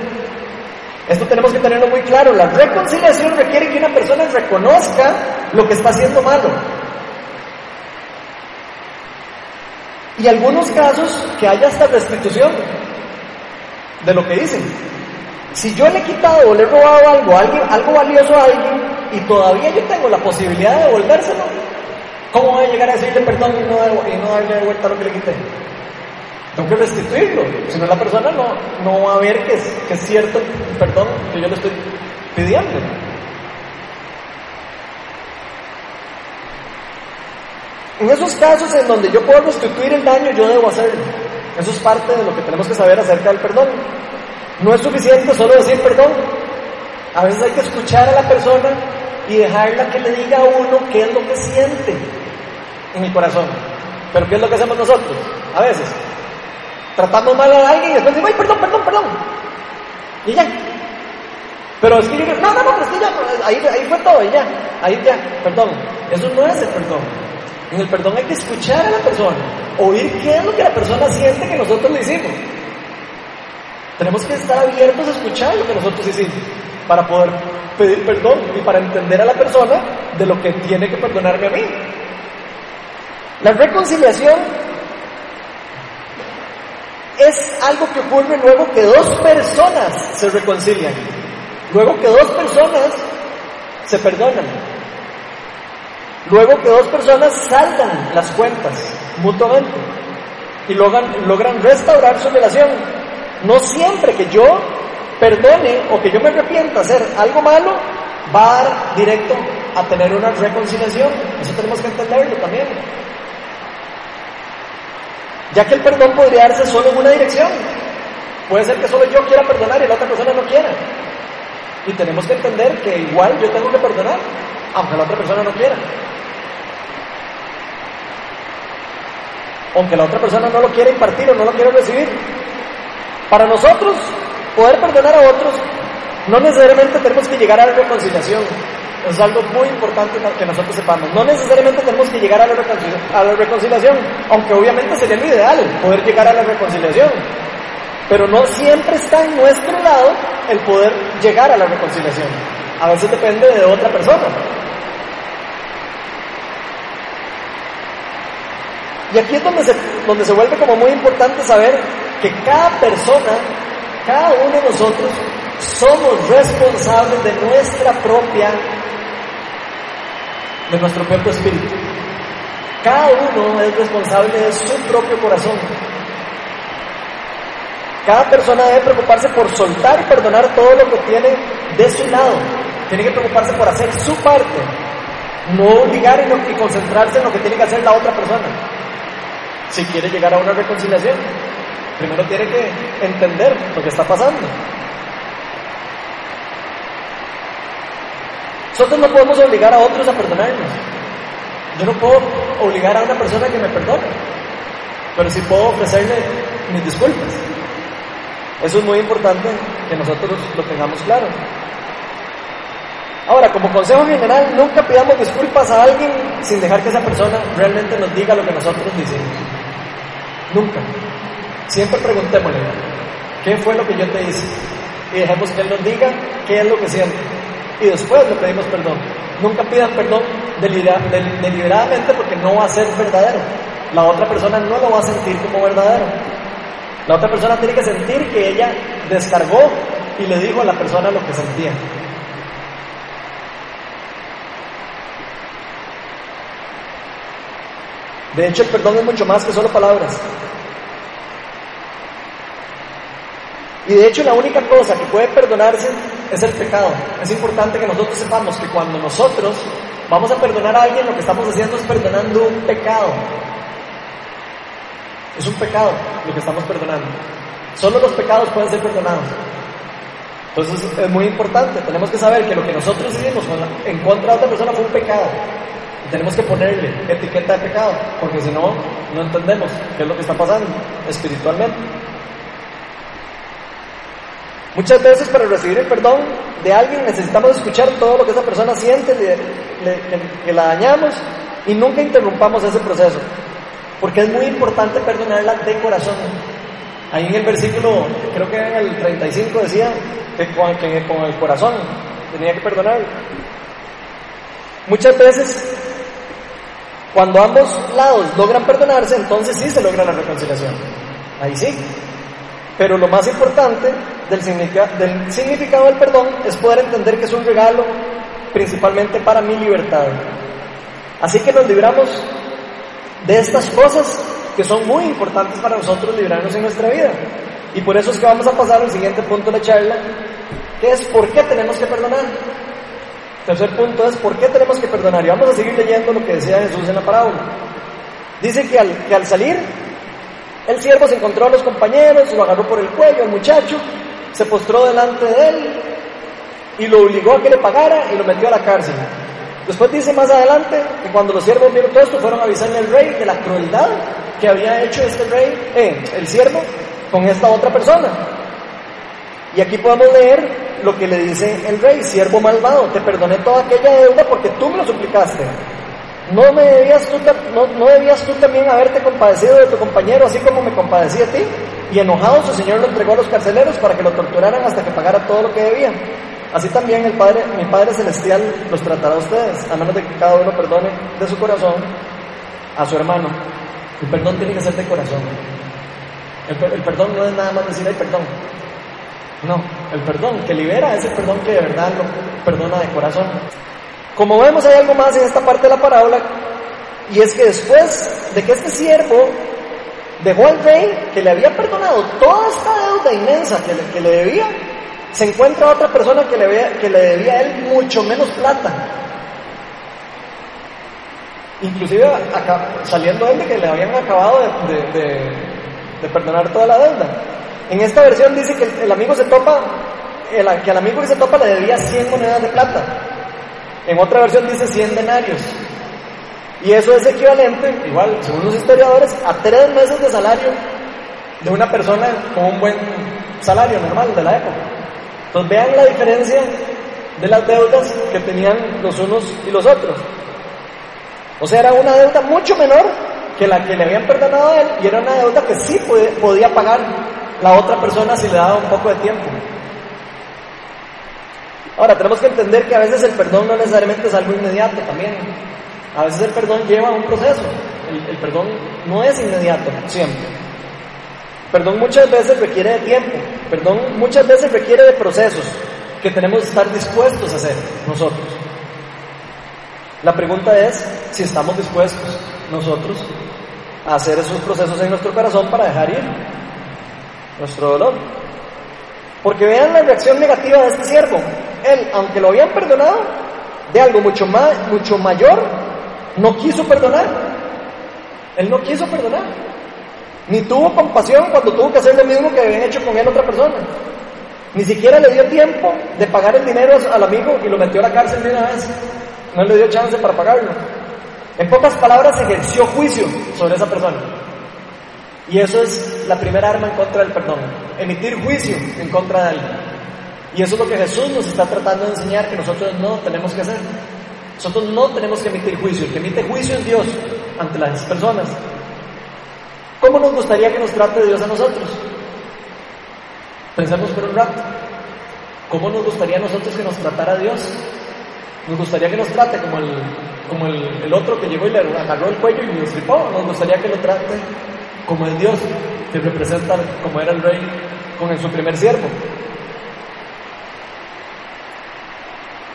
Esto tenemos que tenerlo muy claro. La reconciliación requiere que una persona reconozca lo que está haciendo malo. Y algunos casos que haya hasta restitución de lo que dicen. Si yo le he quitado o le he robado algo, algo valioso a alguien y todavía yo tengo la posibilidad de devolvérselo, ¿cómo voy a llegar a decirle perdón y no, y no darle de vuelta lo que le quité? Tengo que restituirlo, si no la persona no, no va a ver que es, que es cierto el perdón que yo le estoy pidiendo. En esos casos en donde yo puedo restituir el daño, yo debo hacerlo. Eso es parte de lo que tenemos que saber acerca del perdón. No es suficiente solo decir perdón. A veces hay que escuchar a la persona y dejarla que le diga a uno qué es lo que siente en el corazón. Pero ¿qué es lo que hacemos nosotros? A veces tratamos mal a alguien y después decimos, ay, perdón, perdón, perdón. Y ya. Pero es que yo digo, no, no, no, es que ya, ahí, ahí fue todo, y ya, ahí ya, perdón. Eso no es el perdón. En el perdón hay que escuchar a la persona, oír qué es lo que la persona siente que nosotros le hicimos. Tenemos que estar abiertos a escuchar lo que nosotros hicimos para poder pedir perdón y para entender a la persona de lo que tiene que perdonarme a mí. La reconciliación es algo que ocurre luego que dos personas se reconcilian, luego que dos personas se perdonan, luego que dos personas saldan las cuentas mutuamente y logran, logran restaurar su relación. No siempre que yo perdone o que yo me arrepienta hacer algo malo va a dar directo a tener una reconciliación. Eso tenemos que entenderlo también ya que el perdón podría darse solo en una dirección. Puede ser que solo yo quiera perdonar y la otra persona no quiera. Y tenemos que entender que igual yo tengo que perdonar, aunque la otra persona no quiera. Aunque la otra persona no lo quiera impartir o no lo quiera recibir. Para nosotros, poder perdonar a otros, no necesariamente tenemos que llegar a la reconciliación. Es algo muy importante que nosotros sepamos. No necesariamente tenemos que llegar a la, reconciliación, aunque obviamente sería lo ideal poder llegar a la reconciliación. Pero no siempre está en nuestro lado el poder llegar a la reconciliación. A veces depende de otra persona. Y aquí es donde se, donde se vuelve como muy importante saber que cada persona, cada uno de nosotros, somos responsables de nuestra propia de nuestro propio espíritu. Cada uno es responsable de su propio corazón. Cada persona debe preocuparse por soltar y perdonar todo lo que tiene de su lado. Tiene que preocuparse por hacer su parte, no obligar y, concentrarse en lo que tiene que hacer la otra persona. Si quiere llegar a una reconciliación, primero tiene que entender lo que está pasando. Nosotros no podemos obligar a otros a perdonarnos. Yo no puedo obligar a una persona que me perdone, pero sí puedo ofrecerle mis disculpas. Eso es muy importante que nosotros lo tengamos claro. Ahora, como consejo general, nunca pidamos disculpas a alguien sin dejar que esa persona realmente nos diga lo que nosotros decimos. Nunca. Siempre preguntémosle, ¿qué fue lo que yo te hice? Y dejemos que Él nos diga qué es lo que siente y después le pedimos perdón. Nunca pidan perdón deliberadamente porque no va a ser verdadero. La otra persona no lo va a sentir como verdadero. La otra persona tiene que sentir que ella descargó y le dijo a la persona lo que sentía. De hecho, el perdón es mucho más que solo palabras. Y de hecho la única cosa que puede perdonarse es el pecado. Es importante que nosotros sepamos que cuando nosotros vamos a perdonar a alguien, lo que estamos haciendo es perdonando un pecado. Es un pecado lo que estamos perdonando. Solo los pecados pueden ser perdonados. Entonces es muy importante, tenemos que saber que lo que nosotros hicimos en contra de otra persona fue un pecado. Y tenemos que ponerle etiqueta de pecado, porque si no, no entendemos qué es lo que está pasando espiritualmente. Muchas veces para recibir el perdón de alguien necesitamos escuchar todo lo que esa persona siente, que, la dañamos y nunca interrumpamos ese proceso. Porque es muy importante perdonarla de corazón. Ahí en el versículo, creo que en el 35 decía que con, que con el corazón tenía que perdonar. Muchas veces, cuando ambos lados logran perdonarse, entonces sí se logra la reconciliación. Ahí sí. Pero lo más importante del, del significado del perdón es poder entender que es un regalo principalmente para mi libertad. Así que nos libramos de estas cosas que son muy importantes para nosotros librarnos en nuestra vida. Y por eso es que vamos a pasar al siguiente punto de la charla, que es por qué tenemos que perdonar. tercer punto es por qué tenemos que perdonar. Y vamos a seguir leyendo lo que decía Jesús en la parábola. Dice que al, que al salir el siervo se encontró a los compañeros, lo agarró por el cuello al muchacho, se postró delante de él y lo obligó a que le pagara y lo metió a la cárcel. Después dice más adelante que cuando los siervos vieron todo esto fueron a avisarle al rey de la crueldad que había hecho este rey, eh, el siervo, con esta otra persona. Y aquí podemos leer lo que le dice el rey, siervo malvado, te perdoné toda aquella deuda porque tú me lo suplicaste. ¿No, me debías tú, no, debías tú también haberte compadecido de tu compañero así como me compadecí de ti? Y enojado su señor lo entregó a los carceleros para que lo torturaran hasta que pagara todo lo que debía. Así también el Padre, mi Padre Celestial los tratará a ustedes, a menos de que cada uno perdone de su corazón a su hermano. El perdón tiene que ser de corazón. El, el perdón no es nada más decir, ay, perdón. No, el perdón que libera es el perdón que de verdad lo perdona de corazón. Como vemos hay algo más en esta parte de la parábola, y es que después de que este siervo dejó al rey que le había perdonado toda esta deuda inmensa que le, que le debía, se encuentra otra persona que le, que le debía a él mucho menos plata. Inclusive saliendo él de que le habían acabado de, perdonar toda la deuda. En esta versión dice que el, amigo se topa, que al amigo que se topa le debía 100 monedas de plata. En otra versión dice 100 denarios. Y eso es equivalente, igual, según los historiadores, a tres meses de salario de una persona con un buen salario normal de la época. Entonces vean la diferencia de las deudas que tenían los unos y los otros. O sea, era una deuda mucho menor que la que le habían perdonado a él y era una deuda que sí podía pagar la otra persona si le daba un poco de tiempo. Ahora, tenemos que entender que a veces el perdón no necesariamente es algo inmediato también. A veces el perdón lleva un proceso. El, perdón no es inmediato, siempre. Perdón muchas veces requiere de tiempo. Perdón muchas veces requiere de procesos que tenemos que estar dispuestos a hacer nosotros. La pregunta es si estamos dispuestos nosotros a hacer esos procesos en nuestro corazón para dejar ir nuestro dolor. Porque vean la reacción negativa de este siervo. Él, aunque lo habían perdonado de algo mucho, más, mucho mayor, no quiso perdonar. Él no quiso perdonar. Ni tuvo compasión cuando tuvo que hacer lo mismo que habían hecho con él otra persona. Ni siquiera le dio tiempo de pagar el dinero al amigo y lo metió a la cárcel de una vez. No le dio chance para pagarlo. En pocas palabras, ejerció juicio sobre esa persona. Y eso es la primera arma en contra del perdón. Emitir juicio en contra de alguien. Y eso es lo que Jesús nos está tratando de enseñar que nosotros no tenemos que hacer. Nosotros no tenemos que emitir juicio. El que emite juicio es Dios ante las personas. ¿Cómo nos gustaría que nos trate Dios a nosotros? Pensemos por un rato. ¿Cómo nos gustaría a nosotros que nos tratara Dios? Nos gustaría que nos trate como el, como el, otro que llegó y le agarró el cuello y lo estripó. Nos gustaría que lo trate como el Dios que representa como era el rey con su primer siervo.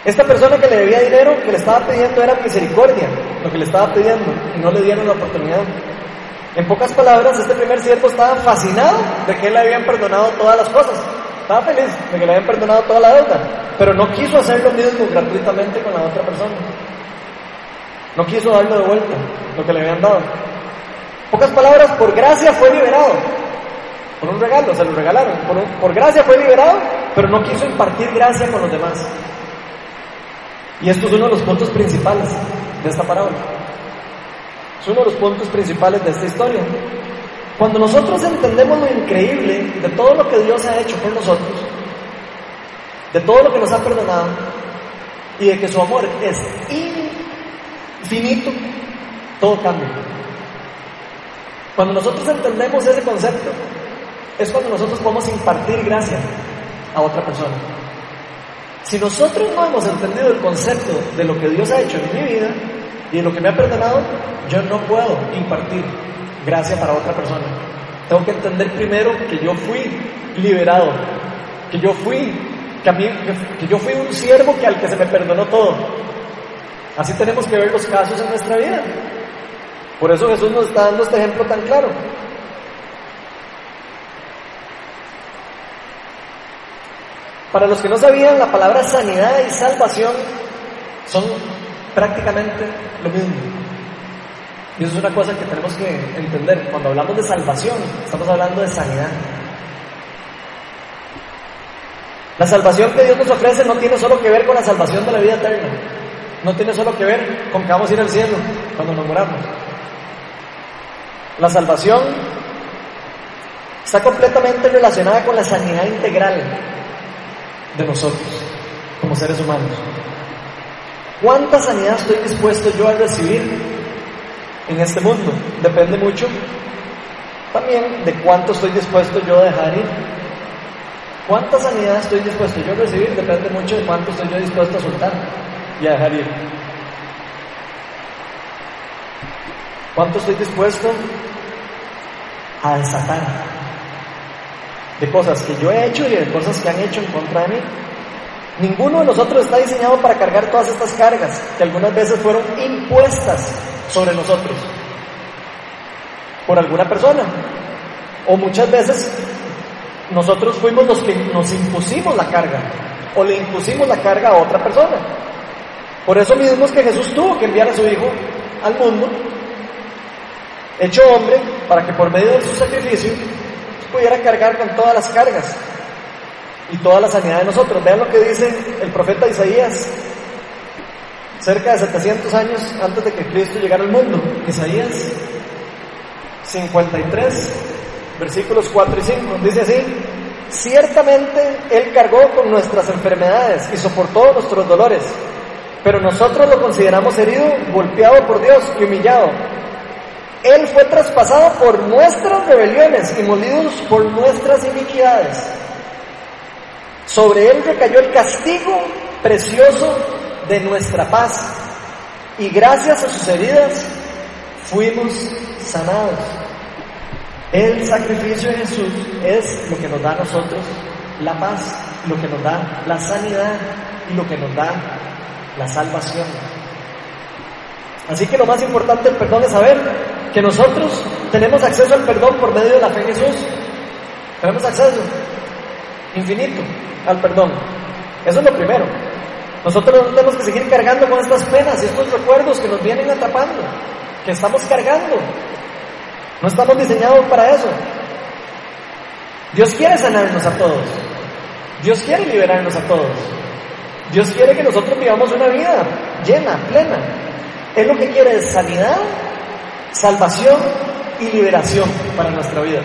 Esta persona que le debía dinero, que le estaba pidiendo era misericordia, lo que le estaba pidiendo, y no le dieron la oportunidad. En pocas palabras, este primer siervo estaba fascinado de que le habían perdonado todas las cosas. Estaba feliz de que le habían perdonado toda la deuda, pero no quiso hacer lo mismo gratuitamente con la otra persona. No quiso darle de vuelta lo que le habían dado. En pocas palabras, por gracia fue liberado. Por un regalo, se lo regalaron. Por, por gracia fue liberado, pero no quiso impartir gracia con los demás. Y esto es uno de los puntos principales de esta parábola. Es uno de los puntos principales de esta historia. Cuando nosotros entendemos lo increíble de todo lo que Dios ha hecho por nosotros, de todo lo que nos ha perdonado y de que su amor es infinito, todo cambia. Cuando nosotros entendemos ese concepto, es cuando nosotros podemos impartir gracia a otra persona. Si nosotros no hemos entendido el concepto de lo que Dios ha hecho en mi vida, y en lo que me ha perdonado, yo no puedo impartir gracia para otra persona. Tengo que entender primero que yo fui liberado, que yo fui, que, a mí, que yo fui un siervo que al que se me perdonó todo. Así tenemos que ver los casos en nuestra vida. Por eso Jesús nos está dando este ejemplo tan claro. Para los que no sabían, la palabra sanidad y salvación son prácticamente lo mismo. Y eso es una cosa que tenemos que entender. Cuando hablamos de salvación, estamos hablando de sanidad. La salvación que Dios nos ofrece no tiene solo que ver con la salvación de la vida eterna. No tiene solo que ver con que vamos a ir al cielo cuando nos moramos. La salvación está completamente relacionada con la sanidad integral de nosotros como seres humanos. ¿Cuánta sanidad estoy dispuesto yo a recibir en este mundo? Depende mucho también de cuánto estoy dispuesto yo a dejar ir. ¿Cuánta sanidad estoy dispuesto yo a recibir? Depende mucho de cuánto estoy yo dispuesto a soltar y a dejar ir. ¿Cuánto estoy dispuesto a desatar de cosas que yo he hecho y de cosas que han hecho en contra de mí? Ninguno de nosotros está diseñado para cargar todas estas cargas que algunas veces fueron impuestas sobre nosotros por alguna persona. O muchas veces nosotros fuimos los que nos impusimos la carga o le impusimos la carga a otra persona. Por eso mismo es que Jesús tuvo que enviar a su Hijo al mundo, hecho hombre, para que por medio de su sacrificio pudiera cargar con todas las cargas y toda la sanidad de nosotros. Vean lo que dice el profeta Isaías, cerca de 700 años antes de que Cristo llegara al mundo. Isaías 53, versículos 4 y 5, dice así, ciertamente Él cargó con nuestras enfermedades y soportó nuestros dolores, pero nosotros lo consideramos herido, golpeado por Dios y humillado. Él fue traspasado por nuestras rebeliones y molidos por nuestras iniquidades. Sobre él recayó el castigo precioso de nuestra paz y gracias a sus heridas fuimos sanados. El sacrificio de Jesús es lo que nos da a nosotros la paz, lo que nos da la sanidad y lo que nos da la salvación. Así que lo más importante del perdón es saber que nosotros tenemos acceso al perdón por medio de la fe en Jesús. Tenemos acceso infinito al perdón. Eso es lo primero. Nosotros no tenemos que seguir cargando con estas penas y estos recuerdos que nos vienen atrapando, que estamos cargando. No estamos diseñados para eso. Dios quiere sanarnos a todos. Dios quiere liberarnos a todos. Dios quiere que nosotros vivamos una vida llena, plena. Él lo que quiere es sanidad, salvación y liberación para nuestra vida.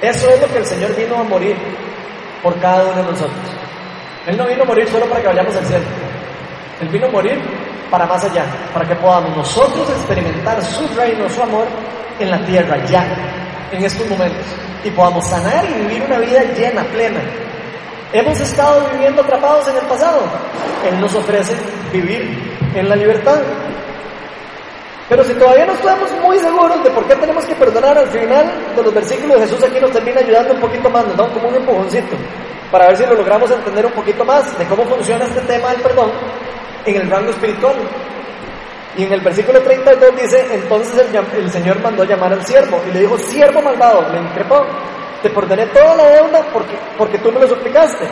Eso es lo que el Señor vino a morir por cada uno de nosotros. Él no vino a morir solo para que vayamos al cielo. Él vino a morir para más allá, para que podamos nosotros experimentar su reino, su amor en la tierra, ya, en estos momentos, y podamos sanar y vivir una vida llena, plena. Hemos estado viviendo atrapados en el pasado. Él nos ofrece vivir en la libertad. Pero si todavía no estamos muy seguros de por qué tenemos que perdonar, al final de los versículos Jesús aquí nos termina ayudando un poquito más, nos da como un empujoncito, para ver si lo logramos entender un poquito más de cómo funciona este tema del perdón en el rango espiritual. Y en el versículo 32 dice, entonces el, el Señor mandó llamar al siervo y le dijo, siervo malvado, le increpó, te perdoné toda la deuda porque, porque tú me lo suplicaste.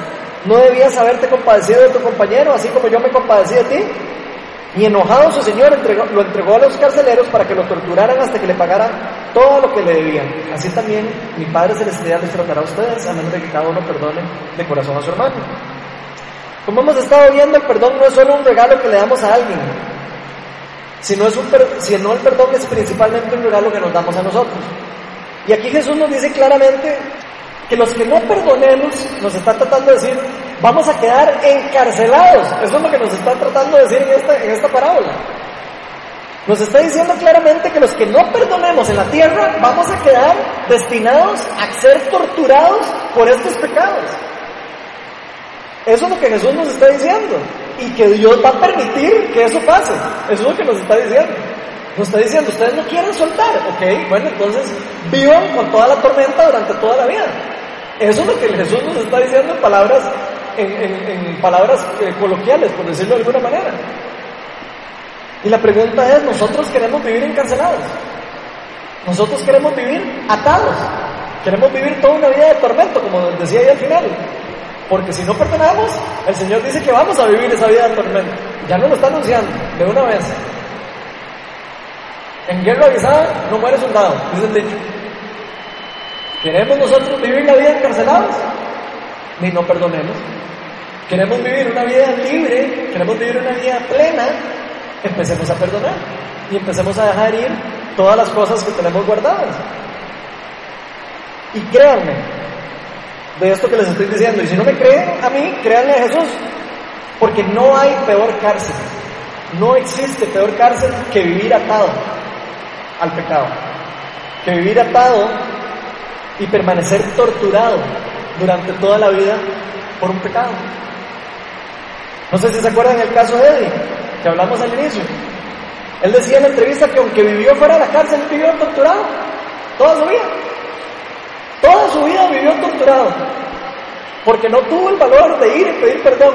No debías haberte compadecido de tu compañero, así como yo me compadecí de ti. Y enojado su señor lo entregó a los carceleros para que lo torturaran hasta que le pagaran todo lo que le debían. Así también mi Padre Celestial les tratará a ustedes, a menos de que cada uno perdone de corazón a su hermano. Como hemos estado viendo, el perdón no es solo un regalo que le damos a alguien, sino, es un, sino el perdón es principalmente un regalo que nos damos a nosotros. Y aquí Jesús nos dice claramente que los que no perdonemos, nos está tratando de decir, vamos a quedar encarcelados. Eso es lo que nos está tratando de decir en esta, en esta parábola. Nos está diciendo claramente que los que no perdonemos en la tierra vamos a quedar destinados a ser torturados por estos pecados. Eso es lo que Jesús nos está diciendo. Y que Dios va a permitir que eso pase. Eso es lo que nos está diciendo. Nos está diciendo, ustedes no quieren soltar. Ok, bueno, entonces vivan con toda la tormenta durante toda la vida. Eso es lo que Jesús nos está diciendo en palabras, en, palabras eh, coloquiales, por decirlo de alguna manera. Y la pregunta es, ¿nosotros queremos vivir encarcelados? Nosotros queremos vivir atados. Queremos vivir toda una vida de tormento, como decía ahí al final. Porque si no perdonamos, el Señor dice que vamos a vivir esa vida de tormento. Ya no lo está anunciando de una vez. En guerra avisada no muere soldado, dice el dicho. ¿Queremos nosotros vivir la vida encarcelados? Ni no perdonemos. ¿Queremos vivir una vida libre? ¿Queremos vivir una vida plena? Empecemos a perdonar y empecemos a dejar ir todas las cosas que tenemos guardadas. Y créanme, de esto que les estoy diciendo. Y si no me creen a mí, créanle a Jesús. Porque no hay peor cárcel. No existe peor cárcel que vivir atado al pecado. Que vivir atado y permanecer torturado durante toda la vida por un pecado. No sé si se acuerdan el caso de Eddie, que hablamos al inicio. Él decía en la entrevista que aunque vivió fuera de la cárcel, vivió torturado toda su vida. Toda su vida vivió torturado, porque no tuvo el valor de ir y pedir perdón.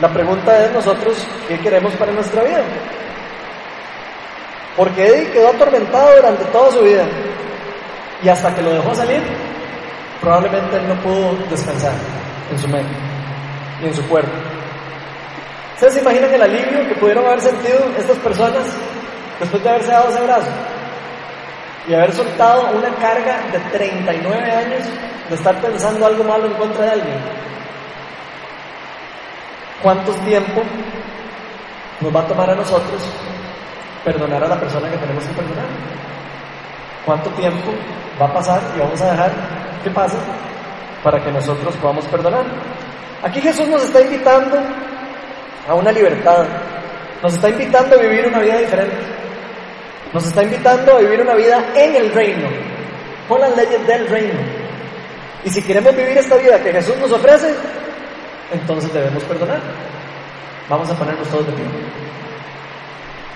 La pregunta es nosotros, ¿qué queremos para nuestra vida? Porque Eddie quedó atormentado durante toda su vida y hasta que lo dejó salir, probablemente él no pudo descansar en su mente y en su cuerpo. ¿Ustedes se imaginan el alivio que pudieron haber sentido estas personas después de haberse dado ese abrazo? y haber soltado una carga de 39 años de estar pensando algo malo en contra de alguien. ¿Cuánto tiempo nos va a tomar a nosotros perdonar a la persona que tenemos que perdonar? ¿Cuánto tiempo va a pasar y vamos a dejar que pase para que nosotros podamos perdonar? Aquí Jesús nos está invitando a una libertad, nos está invitando a vivir una vida diferente. Nos está invitando a vivir una vida en el reino, con las leyes del reino. Y si queremos vivir esta vida que Jesús nos ofrece, entonces debemos perdonar. Vamos a ponernos todos de pie.